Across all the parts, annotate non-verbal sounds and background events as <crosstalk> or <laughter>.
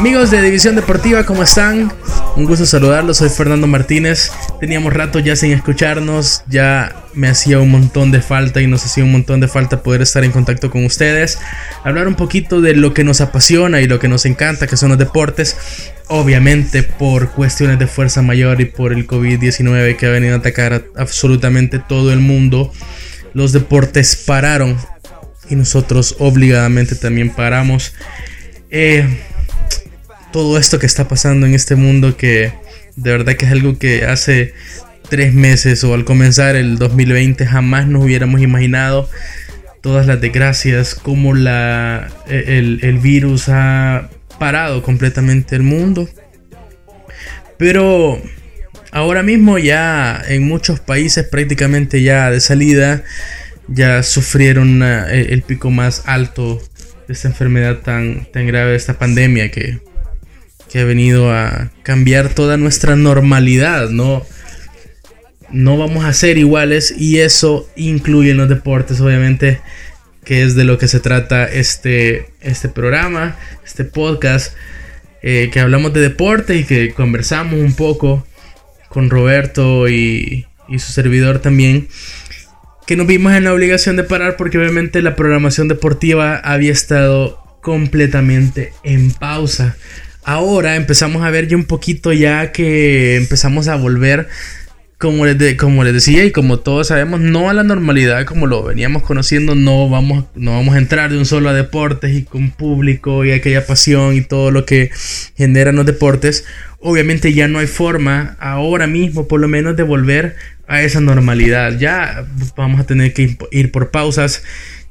Amigos de División Deportiva, ¿cómo están? Un gusto saludarlos, soy Fernando Martínez. Teníamos rato ya sin escucharnos, ya me hacía un montón de falta y nos hacía un montón de falta poder estar en contacto con ustedes, hablar un poquito de lo que nos apasiona y lo que nos encanta, que son los deportes. Obviamente por cuestiones de fuerza mayor y por el COVID-19 que ha venido a atacar a absolutamente todo el mundo, los deportes pararon y nosotros obligadamente también paramos. Eh, todo esto que está pasando en este mundo que de verdad que es algo que hace tres meses o al comenzar el 2020 jamás nos hubiéramos imaginado todas las desgracias, como la, e, el, el virus ha parado completamente el mundo. Pero ahora mismo ya en muchos países prácticamente ya de salida ya sufrieron e, el pico más alto de esta enfermedad tan, tan grave, de esta pandemia que que ha venido a cambiar toda nuestra normalidad, ¿no? No vamos a ser iguales y eso incluye en los deportes, obviamente, que es de lo que se trata este, este programa, este podcast, eh, que hablamos de deporte y que conversamos un poco con Roberto y, y su servidor también que nos vimos en la obligación de parar porque obviamente la programación deportiva había estado completamente en pausa ahora empezamos a ver ya un poquito ya que empezamos a volver, como les, como les decía y como todos sabemos, no a la normalidad como lo veníamos conociendo, no vamos, no vamos a entrar de un solo a deportes y con público y aquella pasión y todo lo que generan los deportes. Obviamente ya no hay forma ahora mismo por lo menos de volver a esa normalidad. Ya vamos a tener que ir por pausas.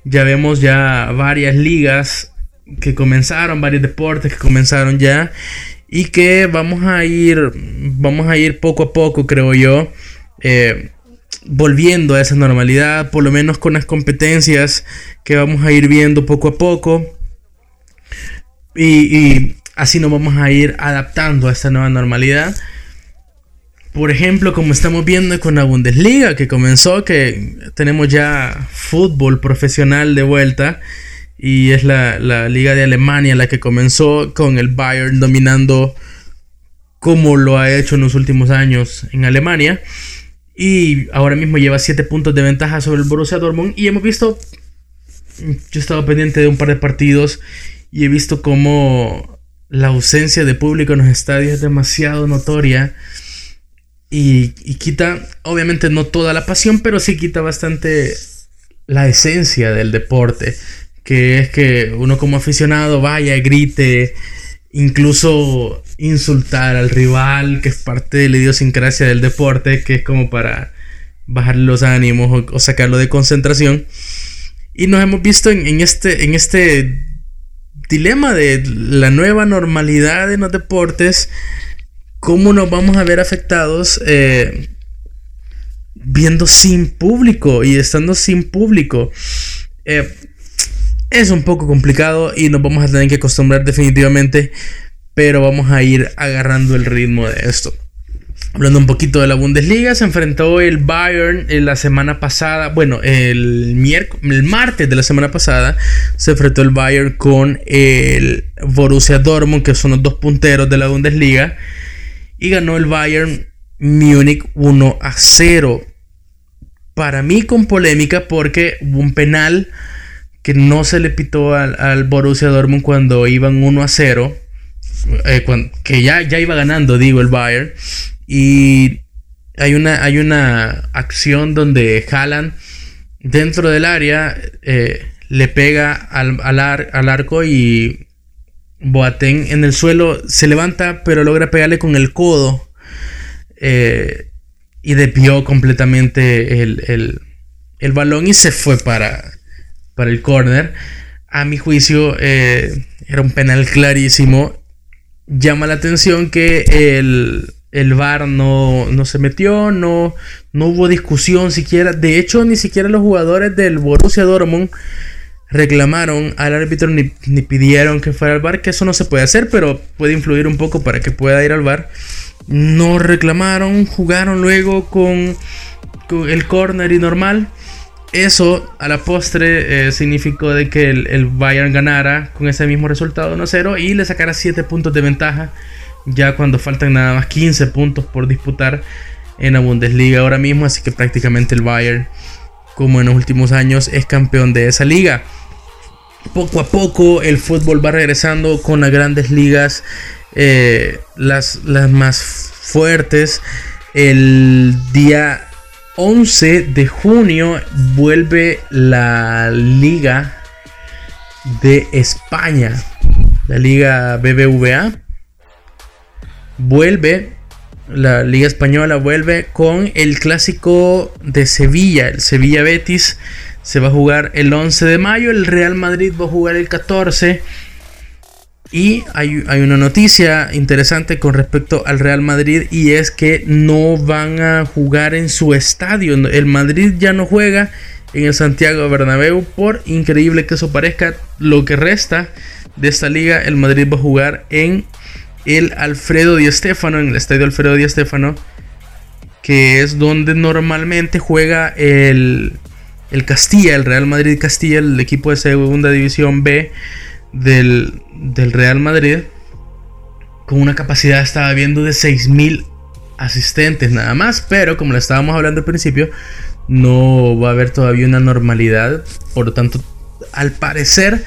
Ya vemos ya varias ligas que comenzaron, varios deportes que comenzaron ya y que vamos a ir, vamos a ir poco a poco, creo yo, eh, volviendo a esa normalidad, por lo menos con las competencias que vamos a ir viendo poco a poco. Y, y así nos vamos a ir adaptando a esta nueva normalidad. Por ejemplo, como estamos viendo con la Bundesliga que comenzó, que tenemos ya fútbol profesional de vuelta y es la, liga de Alemania la que comenzó con el Bayern dominando como lo ha hecho en los últimos años en Alemania. Y ahora mismo lleva 7 puntos de ventaja sobre el Borussia Dortmund. Y hemos visto, yo he estado pendiente de un par de partidos y he visto como la ausencia de público en los estadios es demasiado notoria. Y, y quita, obviamente no toda la pasión, pero sí quita bastante la esencia del deporte que es que uno como aficionado vaya, grite, incluso insultar al rival, que es parte de la idiosincrasia del deporte, que es como para bajar los ánimos o, sacarlo de concentración. Y nos hemos visto en, este, en este dilema de la nueva normalidad en los deportes, cómo nos vamos a ver afectados eh, viendo sin público y estando sin público. Eh, es un poco complicado y nos vamos a tener que acostumbrar definitivamente, pero vamos a ir agarrando el ritmo de esto. Hablando un poquito de la Bundesliga, se enfrentó el Bayern en la semana pasada, bueno, el, el martes de la semana pasada, se enfrentó el Bayern con el Borussia Dortmund, que son los dos punteros de la Bundesliga, y ganó el Bayern Múnich 1 a 0. Para mí con polémica porque hubo un penal que no se le pitó al, Borussia Dortmund cuando iban 1 a 0. Eh, que ya, ya iba ganando, digo, el Bayern. Y hay una, hay una acción donde Haaland dentro del área eh, le pega al, al, arco y Boateng en el suelo se levanta, pero logra pegarle con el codo. Eh, y depió completamente el, el, balón y se fue para, para el corner. A mi juicio eh, era un penal clarísimo. Llama la atención que el, el VAR no, no, se metió, no, no hubo discusión siquiera. De hecho, ni siquiera los jugadores del Borussia Dortmund reclamaron al árbitro ni, ni, pidieron que fuera al VAR, que eso no se puede hacer, pero puede influir un poco para que pueda ir al VAR. No reclamaron, jugaron luego con, con el corner y normal. Eso a la postre eh, significó de que el, Bayern ganara con ese mismo resultado 1-0 y le sacara 7 puntos de ventaja ya cuando faltan nada más 15 puntos por disputar en la Bundesliga ahora mismo, así que prácticamente el Bayern, como en los últimos años, es campeón de esa liga. Poco a poco el fútbol va regresando con las grandes ligas, eh, las, las más fuertes. El día 11 de junio vuelve la Liga de España, la Liga BBVA. Vuelve, la Liga Española vuelve con el clásico de Sevilla, el Sevilla Betis. Se va a jugar el 11 de mayo, el Real Madrid va a jugar el 14 y hay, una noticia interesante con respecto al Real Madrid y es que no van a jugar en su estadio. El Madrid ya no juega en el Santiago Bernabéu. Por increíble que eso parezca, lo que resta de esta liga, el Madrid va a jugar en el Alfredo Di Stéfano, en el estadio Alfredo Di Stéfano, que es donde normalmente juega el, el Castilla, el Real Madrid Castilla, el equipo de segunda división B del, Real Madrid con una capacidad, estaba viendo, de 6.000 asistentes nada más, pero como le estábamos hablando al principio, no va a haber todavía una normalidad, por lo tanto, al parecer,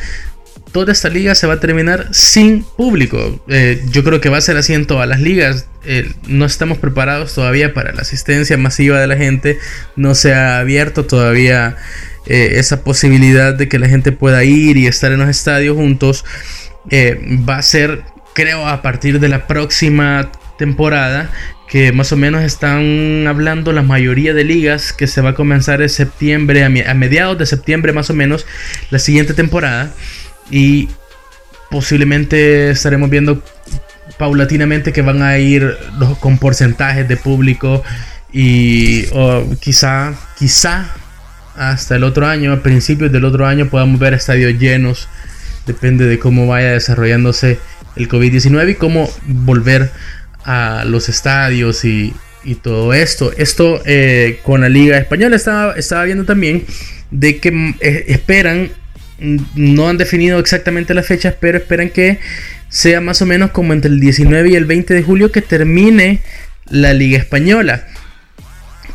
toda esta liga se va a terminar sin público. Eh, yo creo que va a ser así en todas las ligas. Eh, no estamos preparados todavía para la asistencia masiva de la gente. No se ha abierto todavía eh, esa posibilidad de que la gente pueda ir y estar en los estadios juntos eh, va a ser, creo, a partir de la próxima temporada que más o menos están hablando la mayoría de ligas que se va a comenzar en septiembre, a, mediados de septiembre más o menos, la siguiente temporada. Y posiblemente estaremos viendo paulatinamente que van a ir con porcentajes de público y quizá, quizá hasta el otro año, a principios del otro año, podamos ver estadios llenos. Depende de cómo vaya desarrollándose el COVID-19 y cómo volver a los estadios y, todo esto. Esto eh, con la Liga Española estaba, estaba viendo también de que mm, eh, esperan, mm, no han definido exactamente las fechas, pero esperan que sea más o menos como entre el 19 y el 20 de julio que termine la Liga Española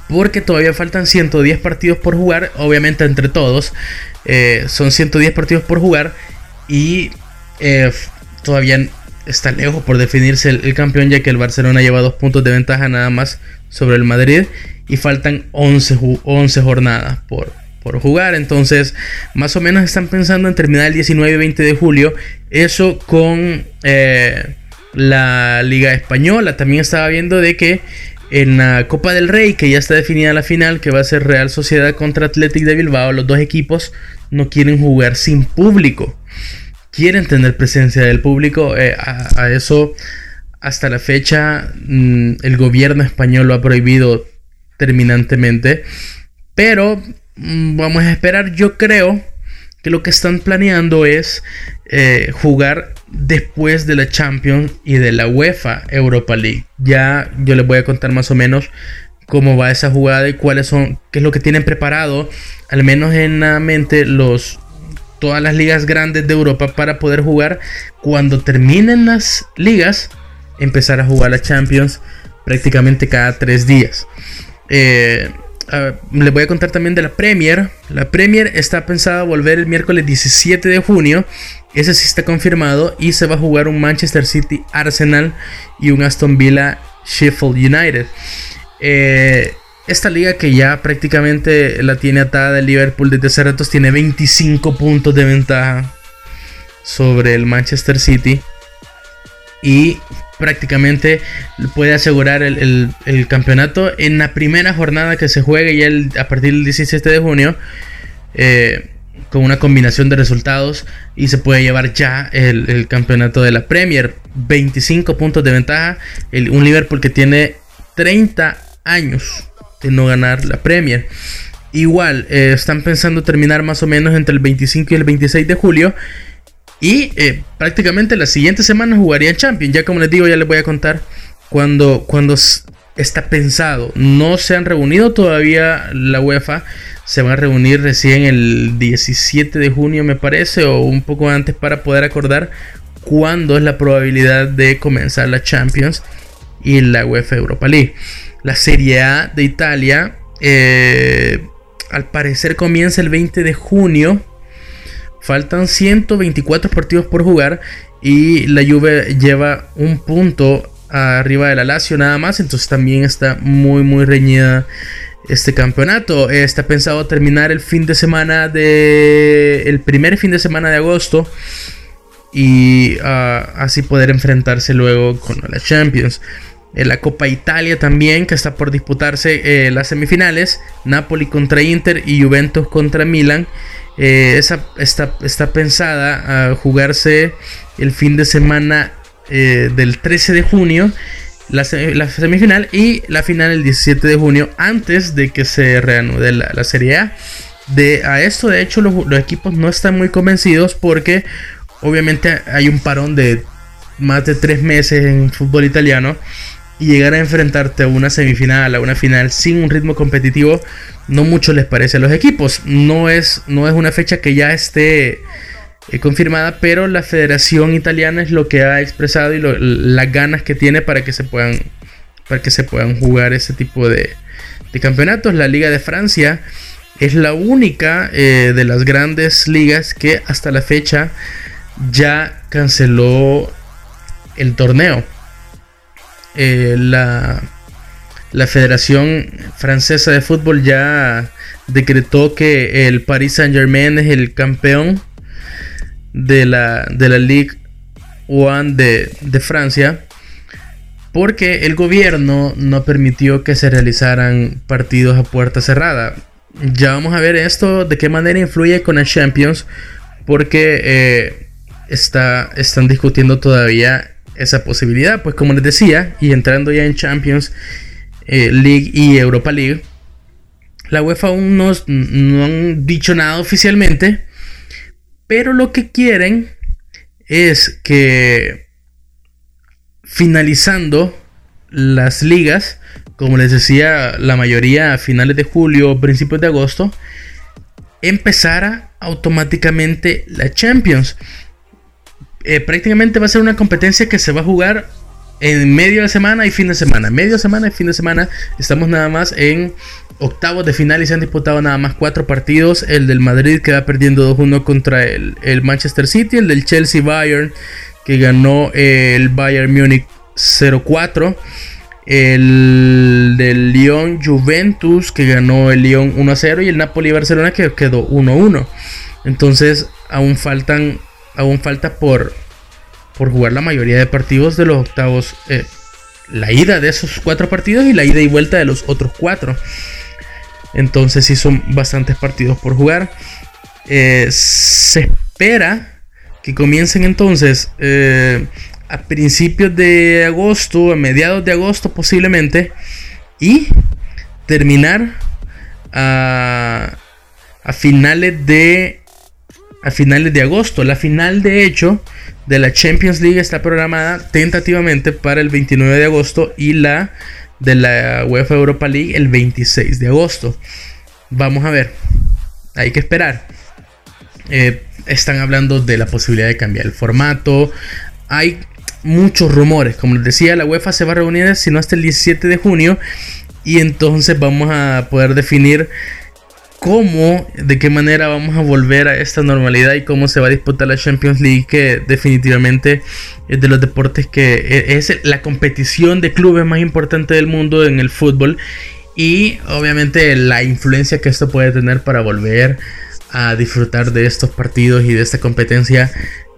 porque todavía faltan 110 partidos por jugar, obviamente entre todos, eh, son 110 partidos por jugar y eh, todavía está lejos por definirse el, campeón ya que el Barcelona lleva dos puntos de ventaja nada más sobre el Madrid y faltan 11, 11 jornadas por, por jugar, entonces más o menos están pensando en terminar el 19 y 20 de julio, eso con... Eh, la Liga Española. También estaba viendo de que en la Copa del Rey, que ya está definida la final, que va a ser Real Sociedad contra Athletic de Bilbao, los dos equipos no quieren jugar sin público. Quieren tener presencia del público. Eh, a, eso, hasta la fecha, mm, el gobierno español lo ha prohibido terminantemente. Pero mm, vamos a esperar, yo creo que lo que están planeando es eh, jugar después de la Champions y de la UEFA Europa League. Ya yo les voy a contar más o menos cómo va esa jugada y cuáles son, qué es lo que tienen preparado, al menos en la mente los todas las ligas grandes de Europa para poder jugar cuando terminen las ligas, empezar a jugar la Champions prácticamente cada tres días. Eh, les voy a contar también de la Premier. La Premier está pensada volver el miércoles 17 de junio. Ese sí está confirmado. Y se va a jugar un Manchester City Arsenal y un Aston Villa Sheffield United. Eh, esta liga que ya prácticamente la tiene atada el Liverpool desde hace ratos tiene 25 puntos de ventaja sobre el Manchester City. Y prácticamente puede asegurar el, campeonato en la primera jornada que se juegue ya a partir del 17 de junio. Eh, con una combinación de resultados y se puede llevar ya el, campeonato de la Premier. 25 puntos de ventaja. un Liverpool que tiene 30 años de no ganar la Premier. Igual, eh, están pensando terminar más o menos entre el 25 y el 26 de julio. Y eh, prácticamente la siguiente semana jugarían Champions. Ya como les digo, ya les voy a contar cuando, cuando está pensado. No se han reunido todavía la UEFA. se van a reunir recién el 17 de junio me parece o un poco antes para poder acordar cuándo es la probabilidad de comenzar la Champions y la UEFA Europa League. La Serie A de Italia eh, al parecer comienza el 20 de junio. Faltan 124 partidos por jugar y la Juve lleva un punto arriba de la Lazio nada más, entonces también está muy muy reñida este campeonato. Está pensado terminar el fin de semana de. el primer fin de semana de agosto. Y ah, así poder enfrentarse luego con la Champions. En la Copa Italia también, que está por disputarse eh, las semifinales. Napoli contra Inter y Juventus contra Milan. Eh, esa está, está, pensada a jugarse el fin de semana eh, del 13 de junio la, semifinal y la final el 17 de junio antes de que se reanude la, Serie A. De, a esto de hecho los, equipos no están muy convencidos porque obviamente hay un parón de más de tres meses en fútbol italiano y llegar a enfrentarte a una semifinal, a una final sin un ritmo competitivo, no mucho les parece a los equipos. No es, no es una fecha que ya esté eh, confirmada, pero la Federación Italiana es lo que ha expresado y las ganas que tiene para que se puedan, para que se puedan jugar ese tipo de, campeonatos. La Liga de Francia es la única eh, de las grandes ligas que hasta la fecha ya canceló el torneo. Eh, la, la Federación Francesa de Fútbol ya decretó que el Paris Saint Germain es el campeón de la, de la Ligue One de, Francia porque el gobierno no permitió que se realizaran partidos a puerta cerrada. Ya vamos a ver esto, de qué manera influye con el Champions, porque eh, está, están discutiendo todavía esa posibilidad. Pues como les decía, y entrando ya en Champions eh, League y Europa League, la UEFA aún no, no han dicho nada oficialmente, pero lo que quieren es que finalizando las ligas, como les decía, la mayoría a finales de julio principios de agosto, empezara automáticamente la Champions. Eh, prácticamente va a ser una competencia que se va a jugar en medio de semana y fin de semana. Medio semana y fin de semana. Estamos nada más en octavos de final y se han disputado nada más cuatro partidos. El del Madrid que va perdiendo 2-1 contra el, Manchester City. El del Chelsea Bayern que ganó el Bayern Múnich 0-4. El del Lyon Juventus que ganó el Lyon 1-0. Y el Napoli Barcelona que quedó 1-1. Entonces aún faltan. Aún falta por, por jugar la mayoría de partidos de los octavos. Eh, la ida de esos cuatro partidos y la ida y vuelta de los otros cuatro. Entonces sí son bastantes partidos por jugar. Eh, se espera que comiencen entonces eh, a principios de agosto, a mediados de agosto posiblemente. Y terminar a, a finales de a finales de agosto. La final de hecho de la Champions League está programada tentativamente para el 29 de agosto y la de la UEFA Europa League el 26 de agosto. Vamos a ver. Hay que esperar. Eh, están hablando de la posibilidad de cambiar el formato. Hay muchos rumores. Como les decía, la UEFA se va a reunir, si no hasta el 17 de junio. Y entonces vamos a poder definir cómo, de qué manera vamos a volver a esta normalidad y cómo se va a disputar la Champions League, que definitivamente es de los deportes que e, es la competición de clubes más importante del mundo en el fútbol y obviamente la influencia que esto puede tener para volver a disfrutar de estos partidos y de esta competencia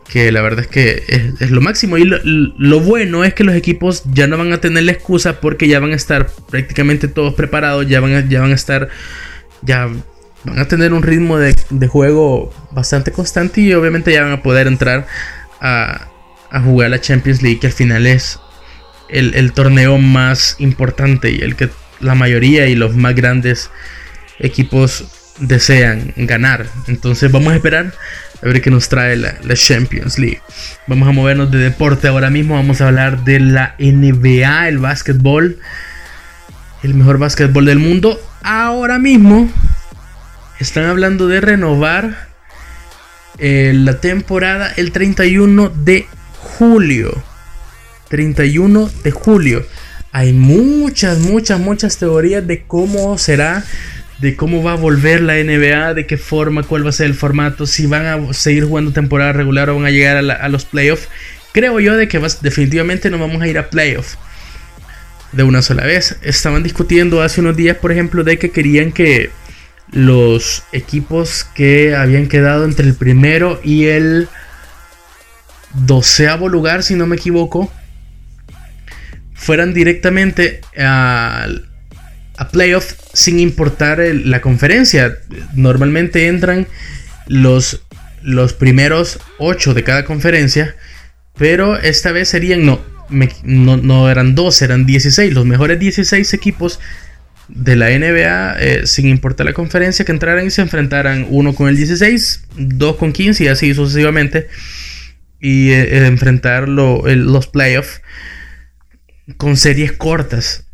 que la verdad es que es, lo máximo. Y lo, bueno es que los equipos ya no van a tener la excusa porque ya van a estar prácticamente todos preparados, ya van a, ya van a estar ya van a tener un ritmo de, juego bastante constante y obviamente ya van a poder entrar a, jugar la Champions League, que al final es el, torneo más importante y el que la mayoría y los más grandes equipos desean ganar. Entonces vamos a esperar a ver qué nos trae la, la, Champions League. Vamos a movernos de deporte ahora mismo. Vamos a hablar de la NBA, el básquetbol. El mejor básquetbol del mundo. Ahora mismo están hablando de renovar eh, la temporada el 31 de julio. 31 de julio. Hay muchas, muchas, muchas teorías de cómo será, de cómo va a volver la NBA, de qué forma, cuál va a ser el formato, si van a seguir jugando temporada regular o van a llegar a, los playoffs. Creo yo de que definitivamente no vamos a ir a playoffs de una sola vez. Estaban discutiendo hace unos días, por ejemplo, de que querían que los equipos que habían quedado entre el primero y el doceavo lugar, si no me equivoco, fueran directamente a, a playoff sin importar la conferencia. Normalmente entran los, los primeros 8 de cada conferencia, pero esta vez serían, no, no, eran 12, eran 16, los mejores 16 equipos de la NBA, eh, sin importar la conferencia, que entraran y se enfrentaran uno con el 16, dos con 15 y así sucesivamente, y eh, eh, enfrentar los playoffs con series cortas.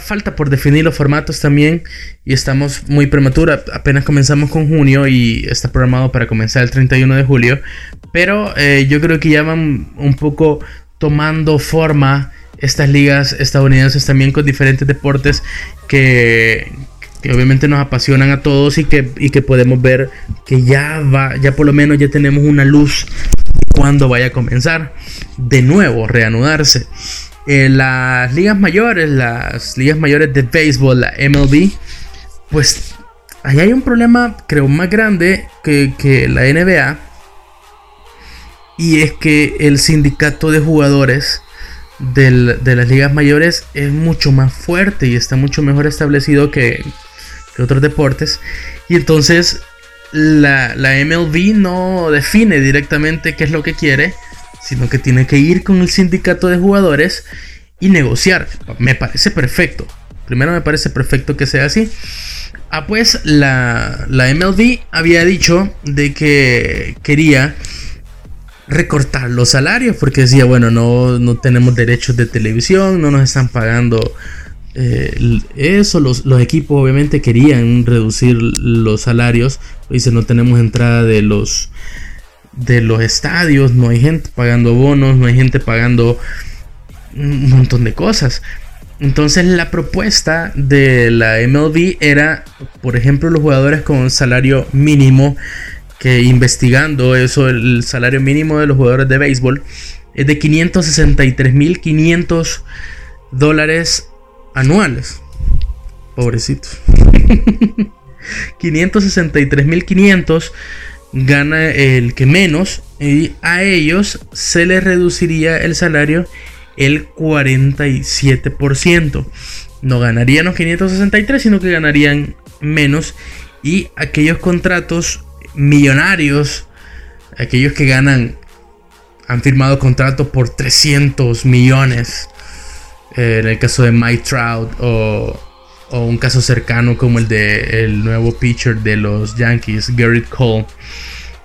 falta por definir los formatos también y estamos muy prematura. Apenas comenzamos con junio y está programado para comenzar el 31 de julio. Pero yo creo que ya van un poco tomando forma estas ligas estadounidenses también con diferentes deportes que, obviamente nos apasionan a todos y que, y que podemos ver que ya va, ya por lo menos ya tenemos una luz cuando vaya a comenzar de nuevo, reanudarse. En las ligas mayores, las ligas mayores de béisbol, la MLB, pues ahí hay un problema creo más grande que, que la NBA. Y es que el sindicato de jugadores de las ligas mayores es mucho más fuerte y está mucho mejor establecido que, otros deportes. Y entonces la, la, MLB no define directamente qué es lo que quiere, sino que tiene que ir con el sindicato de jugadores y negociar. Me parece perfecto. Primero me parece perfecto que sea así. Ah, pues la, la MLB había dicho de que quería recortar los salarios porque decía, bueno, no, no tenemos derechos de televisión, no nos están pagando eh, eso, los, equipos obviamente querían reducir los salarios, dice, no tenemos entrada de los de los estadios, no hay gente pagando bonos, no hay gente pagando un montón de cosas. Entonces la propuesta de la MLB era, por ejemplo, los jugadores con salario mínimo que investigando eso, el salario mínimo de los jugadores de béisbol es de 563.500 dólares anuales. Pobrecitos. <laughs> 563.500 gana el que menos y a ellos se les reduciría el salario el 47%. No ganarían los 563, sino que ganarían menos y aquellos contratos millonarios, aquellos que ganan, han firmado contratos por 300 millones. Eh, en el caso de Mike Trout o, o, un caso cercano como el de el nuevo pitcher de los Yankees, Garrett Cole,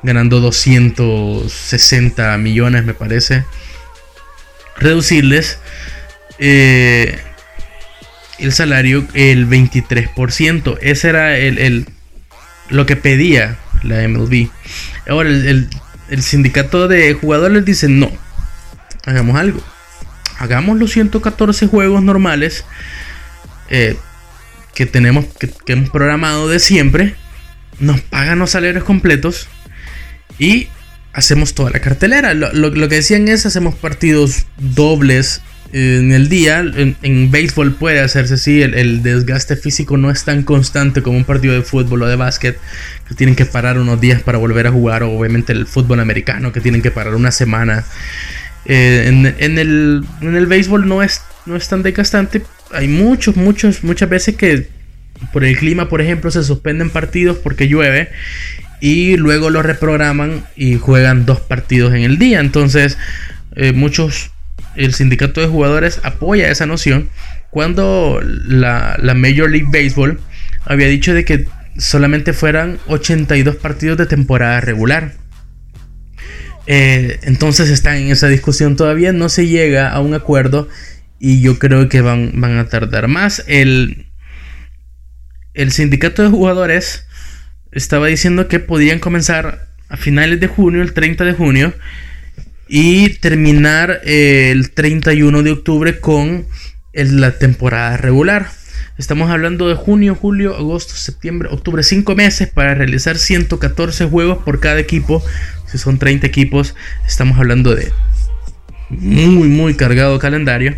ganando 260 millones, me parece. Reducirles eh, el salario el 23%. Ese era el, el, lo que pedía la MLB. Ahora, el, sindicato de jugadores dice, no, hagamos algo. Hagamos los 114 juegos normales eh, que tenemos, que, hemos programado de siempre. Nos pagan los salarios completos y hacemos toda la cartelera. lo, que decían es, hacemos partidos dobles en el día, en, béisbol puede hacerse así, el, desgaste físico no es tan constante como un partido de fútbol o de básquet, que tienen que parar unos días para volver a jugar, o obviamente el fútbol americano, que tienen que parar una semana. Eh, en, el, béisbol no es, no es tan desgastante, hay muchos, muchos, muchas veces que por el clima, por ejemplo, se suspenden partidos porque llueve y luego lo reprograman y juegan dos partidos en el día. Entonces, eh, muchos el sindicato de jugadores apoya esa noción cuando la, Major League Baseball había dicho de que solamente fueran 82 partidos de temporada regular. Eh, entonces están en esa discusión todavía, no se llega a un acuerdo y yo creo que van, van a tardar más. El, el sindicato de jugadores estaba diciendo que podían comenzar a finales de junio, el 30 de junio, y terminar eh, el 31 de octubre con la temporada regular. Estamos hablando de junio, julio, agosto, septiembre, octubre, 5 meses para realizar 114 juegos por cada equipo. Si son 30 equipos, estamos hablando de muy, muy cargado calendario.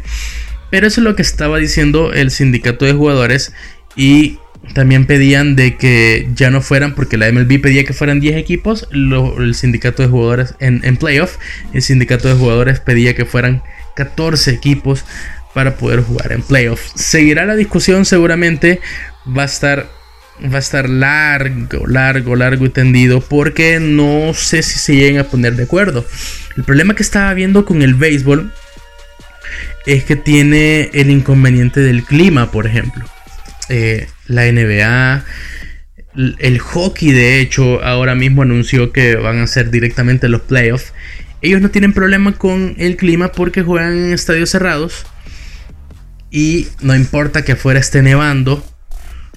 Pero eso es lo que estaba diciendo el sindicato de jugadores y también pedían de que ya no fueran, porque la MLB pedía que fueran 10 equipos, el sindicato de jugadores en, en playoff, el sindicato de jugadores pedía que fueran 14 equipos para poder jugar en playoff. Seguirá la discusión seguramente, va a estar va a estar largo, largo, largo y tendido porque no sé si se lleguen a poner de acuerdo. El problema que estaba viendo con el béisbol es que tiene el inconveniente del clima, por ejemplo. Eh, la NBA, el hockey de hecho ahora mismo anunció que van a ser directamente los playoffs. Ellos no tienen problema con el clima porque juegan en estadios cerrados. Y no importa que afuera esté nevando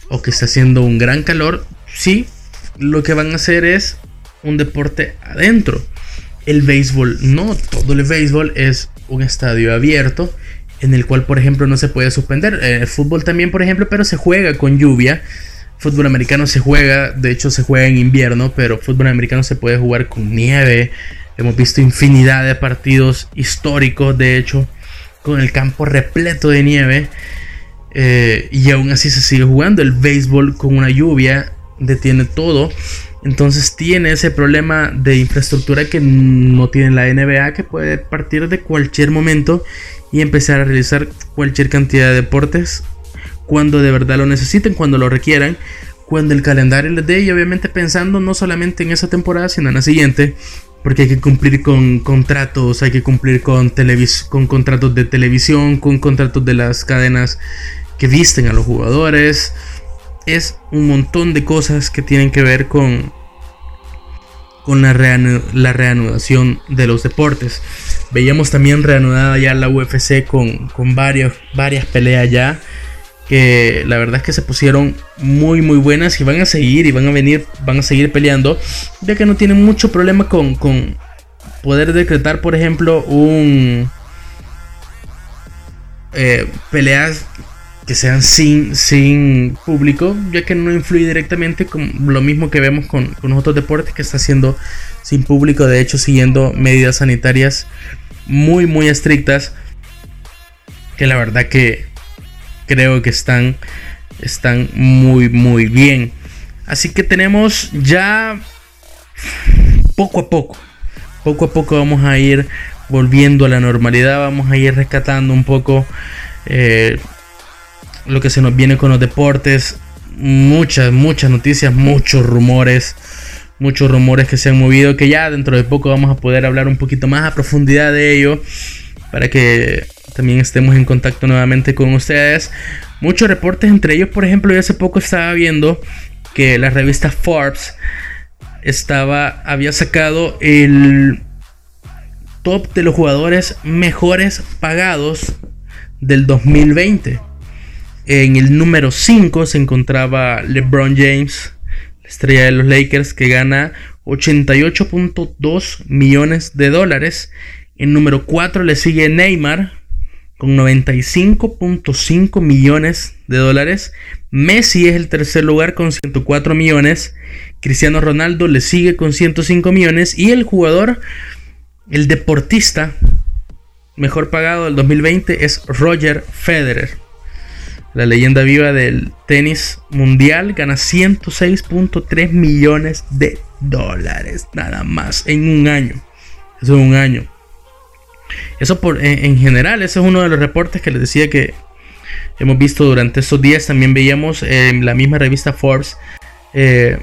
o que esté haciendo un gran calor, sí, lo que van a hacer es un deporte adentro. El béisbol, no todo el béisbol es un estadio abierto en el cual, por ejemplo, no se puede suspender. El fútbol también, por ejemplo, pero se juega con lluvia. Fútbol americano se juega, de hecho se juega en invierno, pero fútbol americano se puede jugar con nieve. Hemos visto infinidad de partidos históricos, de hecho, con el campo repleto de nieve. Eh, y aún así se sigue jugando. El béisbol con una lluvia detiene todo. Entonces tiene ese problema de infraestructura que no tiene la NBA, que puede partir de cualquier momento y empezar a realizar cualquier cantidad de deportes cuando de verdad lo necesiten, cuando lo requieran, cuando el calendario les dé y obviamente pensando no solamente en esa temporada, sino en la siguiente, porque hay que cumplir con contratos, hay que cumplir con, con contratos de televisión, con contratos de las cadenas que visten a los jugadores. Es un montón de cosas que tienen que ver con, con la, la reanudación de los deportes. Veíamos también reanudada ya la UFC con, con varias peleas ya. Que la verdad es que se pusieron muy muy buenas y van a seguir y van a venir, van a seguir peleando. Ya que no tienen mucho problema con, con poder decretar, por ejemplo, un eh, peleas que sean sin, sin público, ya que no influye directamente con lo mismo que vemos con, con otros deportes que está haciendo sin público, de hecho siguiendo medidas sanitarias muy muy estrictas, que la verdad que creo que están, están muy muy bien. Así que tenemos ya poco a poco, poco a poco vamos a ir volviendo a la normalidad, vamos a ir rescatando un poco eh, lo que se nos viene con los deportes, muchas, muchas noticias, muchos rumores, muchos rumores que se han movido, que ya dentro de poco vamos a poder hablar un poquito más a profundidad de ello, para que también estemos en contacto nuevamente con ustedes. Muchos reportes, entre ellos, por ejemplo, yo hace poco estaba viendo que la revista Forbes estaba, había sacado el top de los jugadores mejores pagados del 2020. En el número 5 se encontraba LeBron James, la estrella de los Lakers, que gana 88.2 millones de dólares. En número 4 le sigue Neymar con 95.5 millones de dólares. Messi es el tercer lugar con 104 millones. Cristiano Ronaldo le sigue con 105 millones. Y el jugador, el deportista mejor pagado del 2020 es Roger Federer la leyenda viva del tenis mundial, gana 106.3 millones de dólares, nada más, en un año. Eso es un año. Eso por, en, general, ese es uno de los reportes que les decía que hemos visto durante estos días. También veíamos en la misma revista Forbes. Eh,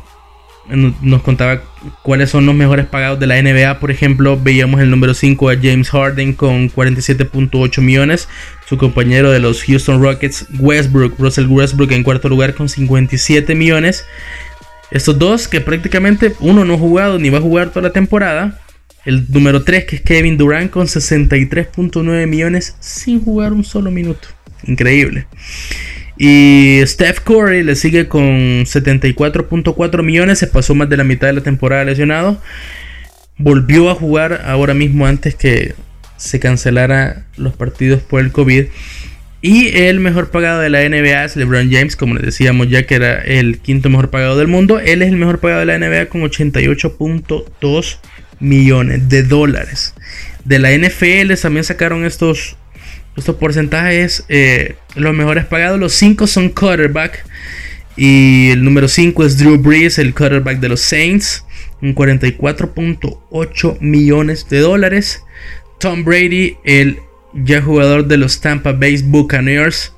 nos contaba cuáles son los mejores pagados de la NBA. Por ejemplo, veíamos el número 5 a James Harden con 47.8 millones. Su compañero de los Houston Rockets, Westbrook, Russell Westbrook en cuarto lugar con 57 millones. Estos dos que prácticamente uno no ha jugado ni va a jugar toda la temporada. El número 3 que es Kevin Durant con 63.9 millones sin jugar un solo minuto. Increíble. Y Steph Curry le sigue con 74.4 millones, se pasó más de la mitad de la temporada lesionado. Volvió a jugar ahora mismo antes que se cancelara los partidos por el COVID. Y el mejor pagado de la NBA es LeBron James, como les decíamos ya que era el quinto mejor pagado del mundo. Él es el mejor pagado de la NBA con 88.2 millones de dólares. De la NFL también sacaron estos, estos porcentajes. Eh, los mejores pagados, los 5 son quarterback. Y el número 5 es Drew Brees, el quarterback de los Saints. Con 44.8 millones de dólares. Tom Brady, el ya jugador de los Tampa Bay Buccaneers.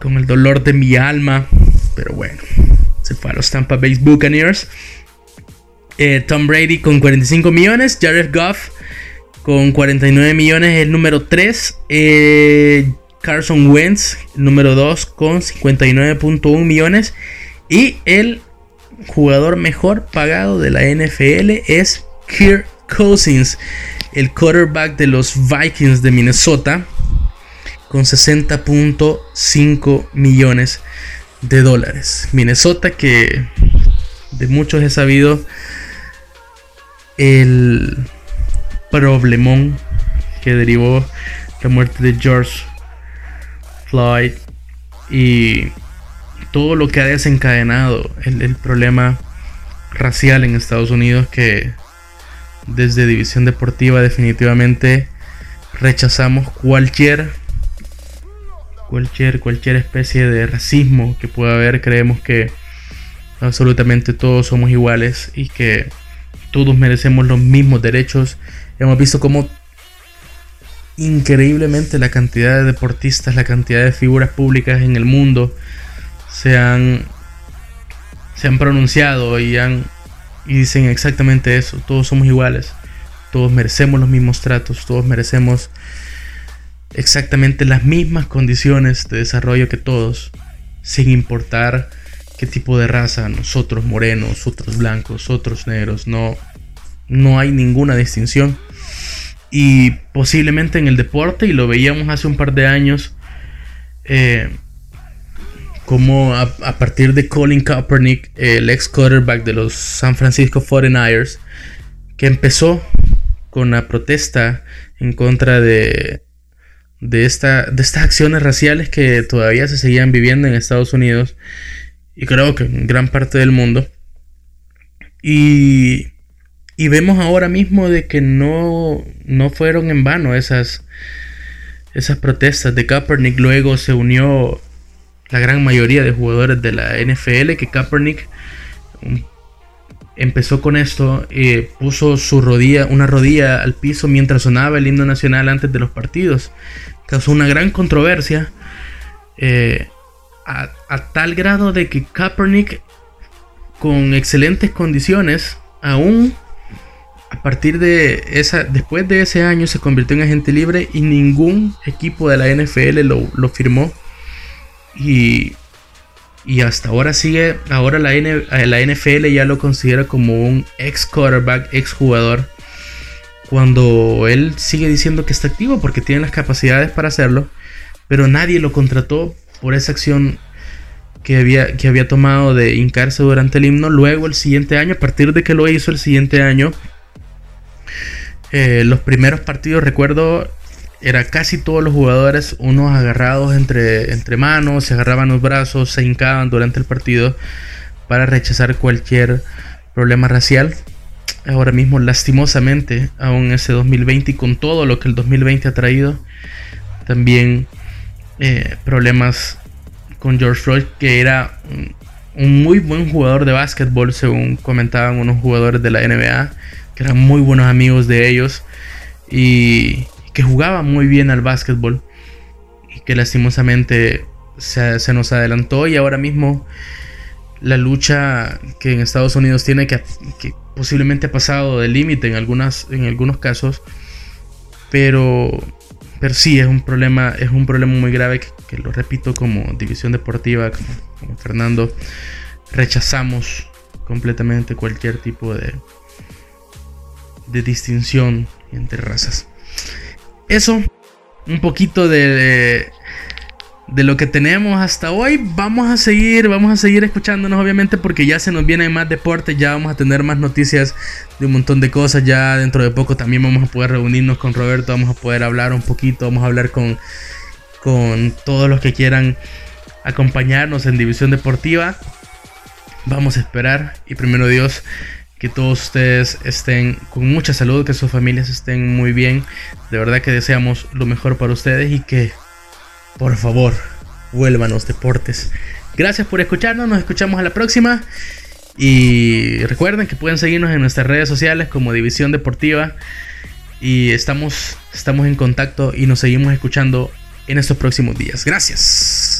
Con el dolor de mi alma. Pero bueno, se fue a los Tampa Bay Buccaneers. Eh, Tom Brady con 45 millones. Jared Goff con 49 millones, el número 3. Eh, Carson Wentz, número 2, con 59.1 millones. Y el jugador mejor pagado de la NFL es Kirk Cousins, el quarterback de los Vikings de Minnesota, con 60.5 millones de dólares. Minnesota que de muchos he sabido el problemón que derivó la muerte de George Floyd y todo lo que ha desencadenado el, problema racial en Estados Unidos que desde División Deportiva definitivamente rechazamos cualquier cualquier cualquier especie de racismo que pueda haber creemos que absolutamente todos somos iguales y que todos merecemos los mismos derechos. Hemos visto cómo increíblemente la cantidad de deportistas, la cantidad de figuras públicas en el mundo se han, se han pronunciado y, han, y dicen exactamente eso. Todos somos iguales. Todos merecemos los mismos tratos. Todos merecemos exactamente las mismas condiciones de desarrollo que todos. Sin importar qué tipo de raza, nosotros morenos, otros blancos, otros negros, no, no hay ninguna distinción. Y posiblemente en el deporte, y lo veíamos hace un par de años, eh, como a, partir de Colin Kaepernick, el ex quarterback de los San Francisco 49ers, que empezó con la protesta en contra de, de, esta, de estas acciones raciales que todavía se seguían viviendo en Estados Unidos y creo que en gran parte del mundo. Y, y vemos ahora mismo de que no, no fueron en vano esas, esas protestas de Kaepernick. Luego se unió la gran mayoría de jugadores de la NFL, que Kaepernick um, empezó con esto, eh, puso su rodilla, una rodilla al piso mientras sonaba el himno nacional antes de los partidos. Causó una gran controversia. Eh, a, tal grado de que Kaepernick, con excelentes condiciones, aún a partir de esa, después de ese año se convirtió en agente libre y ningún equipo de la NFL lo, firmó. Y, y, hasta ahora sigue, ahora la, NFL ya lo considera como un ex quarterback, ex jugador. Cuando él sigue diciendo que está activo porque tiene las capacidades para hacerlo, pero nadie lo contrató por esa acción que había, que había tomado de hincarse durante el himno. Luego el siguiente año, a partir de que lo hizo el siguiente año, eh, los primeros partidos, recuerdo, era casi todos los jugadores, unos agarrados entre, entre manos, se agarraban los brazos, se hincaban durante el partido para rechazar cualquier problema racial. Ahora mismo, lastimosamente, aún ese 2020 y con todo lo que el 2020 ha traído, también eh, problemas con George Floyd, que era un, muy buen jugador de básquetbol, según comentaban unos jugadores de la NBA, que eran muy buenos amigos de ellos y que jugaba muy bien al básquetbol. Y que lastimosamente se, nos adelantó y ahora mismo la lucha que en Estados Unidos tiene que, posiblemente ha pasado de límite en, en algunos casos, pero pero sí, es un problema, es un problema muy grave que, lo repito como división deportiva, como, Fernando, rechazamos completamente cualquier tipo de, de distinción entre razas. Eso, un poquito de, de lo que tenemos hasta hoy. Vamos a seguir, vamos a seguir escuchándonos obviamente porque ya se nos viene más deporte, ya vamos a tener más noticias de un montón de cosas. Ya dentro de poco también vamos a poder reunirnos con Roberto, vamos a poder hablar un poquito, vamos a hablar con, con todos los que quieran acompañarnos en División Deportiva. Vamos a esperar y primero Dios que todos ustedes estén con mucha salud, que sus familias estén muy bien. De verdad que deseamos lo mejor para ustedes y que por favor vuelvan los deportes. Gracias por escucharnos, nos escuchamos a la próxima. Y recuerden que pueden seguirnos en nuestras redes sociales como División Deportiva. Y estamos, estamos en contacto y nos seguimos escuchando en estos próximos días. Gracias.